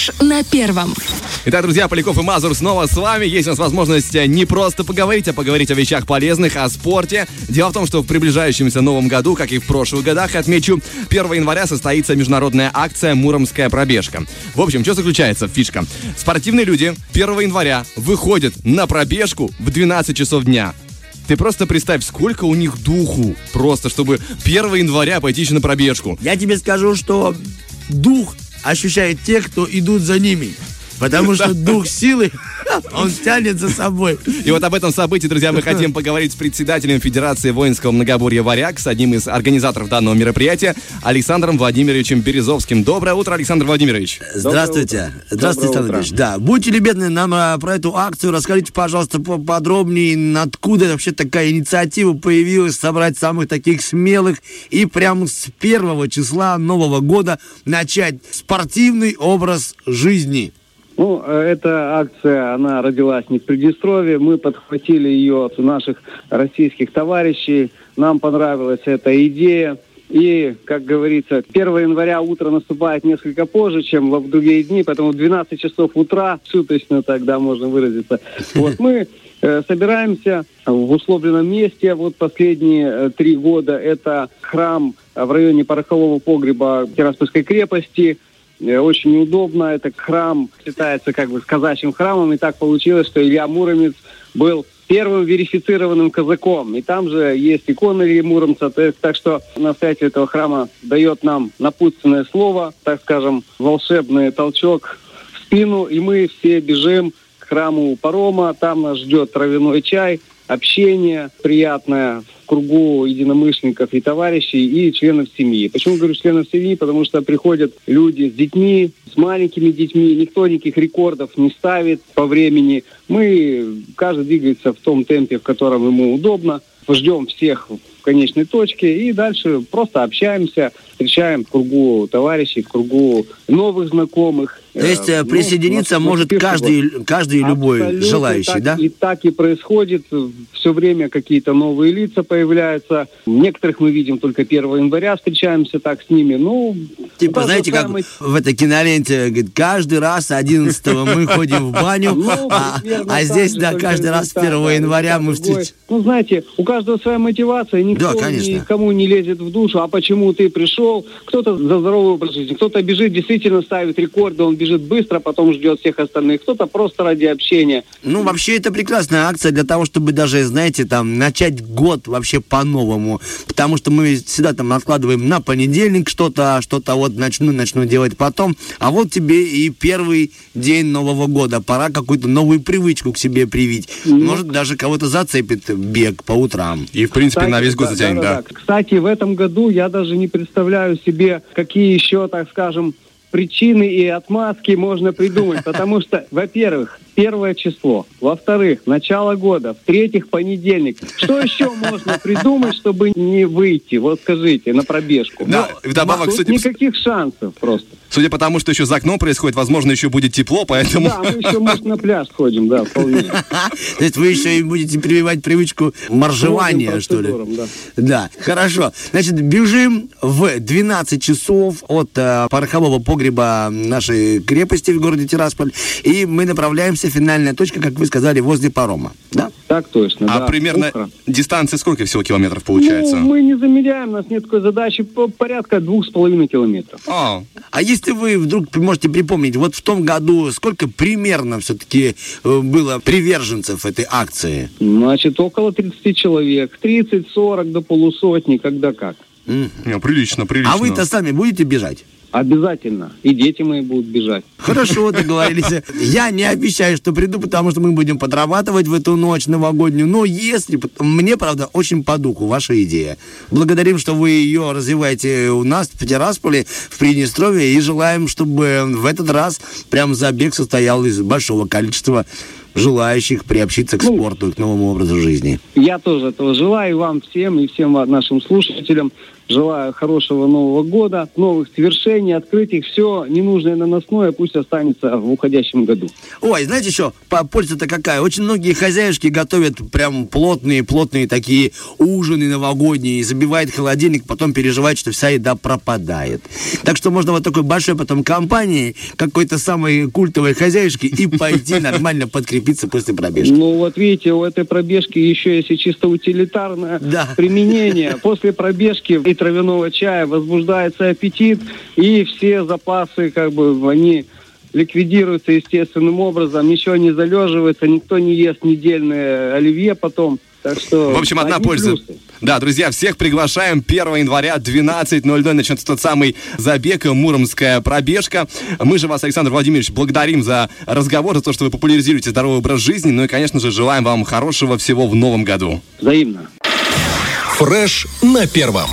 Фреш на первом. Итак, друзья, Поляков и Мазур снова с вами. Есть у нас возможность не просто поговорить, а поговорить о вещах полезных, о спорте. Дело в том, что в приближающемся новом году, как и в прошлых годах, отмечу, 1 января состоится международная акция «Муромская пробежка». В общем, что заключается в фишка? Спортивные люди 1 января выходят на пробежку в 12 часов дня. Ты просто представь, сколько у них духу, просто чтобы 1 января пойти еще на пробежку. Я тебе скажу, что дух ощущает те, кто идут за ними. Потому что дух силы, он тянет за собой. И вот об этом событии, друзья, мы хотим поговорить с председателем Федерации воинского многоборья «Варяг», с одним из организаторов данного мероприятия, Александром Владимировичем Березовским. Доброе утро, Александр Владимирович. Здравствуйте. Здравствуйте, Александр Ильич. Да, будьте любезны, нам а, про эту акцию расскажите, пожалуйста, подробнее, откуда вообще такая инициатива появилась, собрать самых таких смелых и прямо с первого числа Нового года начать спортивный образ жизни. Ну, э, эта акция, она родилась не в Приднестровье. Мы подхватили ее от наших российских товарищей. Нам понравилась эта идея. И, как говорится, 1 января утро наступает несколько позже, чем в другие дни, поэтому в 12 часов утра, суточно тогда можно выразиться. Вот мы э, собираемся в условленном месте. Вот последние э, три года это храм в районе порохового погреба Тираспольской крепости – очень удобно. Это храм считается как бы казачьим храмом. И так получилось, что Илья Муромец был первым верифицированным казаком. И там же есть икона Ильи Муромца. Есть, так что настоятель этого храма дает нам напутственное слово, так скажем, волшебный толчок в спину. И мы все бежим к храму парома. Там нас ждет травяной чай, общение приятное кругу единомышленников и товарищей, и членов семьи. Почему говорю членов семьи? Потому что приходят люди с детьми, с маленькими детьми, никто никаких рекордов не ставит по времени. Мы, каждый двигается в том темпе, в котором ему удобно. Ждем всех в конечной точке и дальше просто общаемся, встречаем в кругу товарищей, в кругу новых знакомых. То есть э, ну, присоединиться ну, может каждый, каждый любой желающий, так, да? И так и происходит. Все время какие-то новые лица появляются. Некоторых мы видим только 1 января, встречаемся так с ними. Ну, типа, знаете, как в этой киноленте, говорит, каждый раз 11 мы ходим в баню, ну, а, а здесь, да, каждый раз 1 января мы встречаемся. Ну, знаете, у каждого своя мотивация, никто никому не лезет в душу, а почему ты пришел, кто-то за здоровый образ жизни, кто-то бежит, действительно ставит рекорды, он бежит быстро, потом ждет всех остальных. Кто-то просто ради общения. Ну, вообще, это прекрасная акция для того, чтобы даже, знаете, там, начать год вообще по-новому. Потому что мы всегда там откладываем на понедельник что-то, а что-то вот начну, начну делать потом. А вот тебе и первый день Нового года. Пора какую-то новую привычку к себе привить. Ну, Может, даже кого-то зацепит бег по утрам. И, в принципе, Кстати, на весь год да, затянет, да, да. да. Кстати, в этом году я даже не представляю себе, какие еще, так скажем, причины и отмазки можно придумать, потому что, во-первых, первое число, во-вторых, начало года, в-третьих, понедельник. Что еще можно придумать, чтобы не выйти? Вот скажите, на пробежку. Да, вдобавок, тут кстати, никаких шансов просто. Судя по тому, что еще за окном происходит, возможно, еще будет тепло, поэтому... Да, мы еще, может, на пляж ходим, да, вполне. То есть вы еще и будете прививать привычку моржевания, что ли? Да. хорошо. Значит, бежим в 12 часов от э, порохового погреба нашей крепости в городе Тирасполь, и мы направляемся, финальная точка, как вы сказали, возле парома, да? Так точно, А да, примерно утро. дистанция сколько всего километров получается? Ну, мы не замеряем, у нас нет такой задачи, порядка двух с половиной километров. А, а если вы вдруг можете припомнить, вот в том году сколько примерно все-таки э, было приверженцев этой акции? Значит, около 30 человек. 30-40 до полусотни, когда как. Mm. Прилично, прилично. А вы-то сами будете бежать? Обязательно. И дети мои будут бежать. Хорошо, договорились. Я не обещаю, что приду, потому что мы будем подрабатывать в эту ночь новогоднюю. Но если... Мне, правда, очень по духу ваша идея. Благодарим, что вы ее развиваете у нас в Тирасполе, в Приднестровье. И желаем, чтобы в этот раз прям забег состоял из большого количества желающих приобщиться к ну, спорту и к новому образу жизни. Я тоже этого желаю вам всем и всем нашим слушателям Желаю хорошего Нового года, новых свершений, открытий. Все ненужное наносное пусть останется в уходящем году. Ой, знаете еще, польза-то какая? Очень многие хозяюшки готовят прям плотные-плотные такие ужины новогодние, забивает холодильник, потом переживает, что вся еда пропадает. Так что можно вот такой большой потом компании, какой-то самой культовой хозяюшки и пойти нормально подкрепиться после пробежки. Ну вот видите, у этой пробежки еще есть и чисто утилитарное да. применение. После пробежки и травяного чая возбуждается аппетит, и все запасы, как бы, они ликвидируются естественным образом, ничего не залеживается, никто не ест недельное оливье потом. Так что... В общем, одна польза. Плюсы. Да, друзья, всех приглашаем. 1 января 12.00 начнется тот самый забег, Муромская пробежка. Мы же вас, Александр Владимирович, благодарим за разговор, за то, что вы популяризируете здоровый образ жизни. Ну и, конечно же, желаем вам хорошего всего в новом году. Взаимно. Фреш на первом.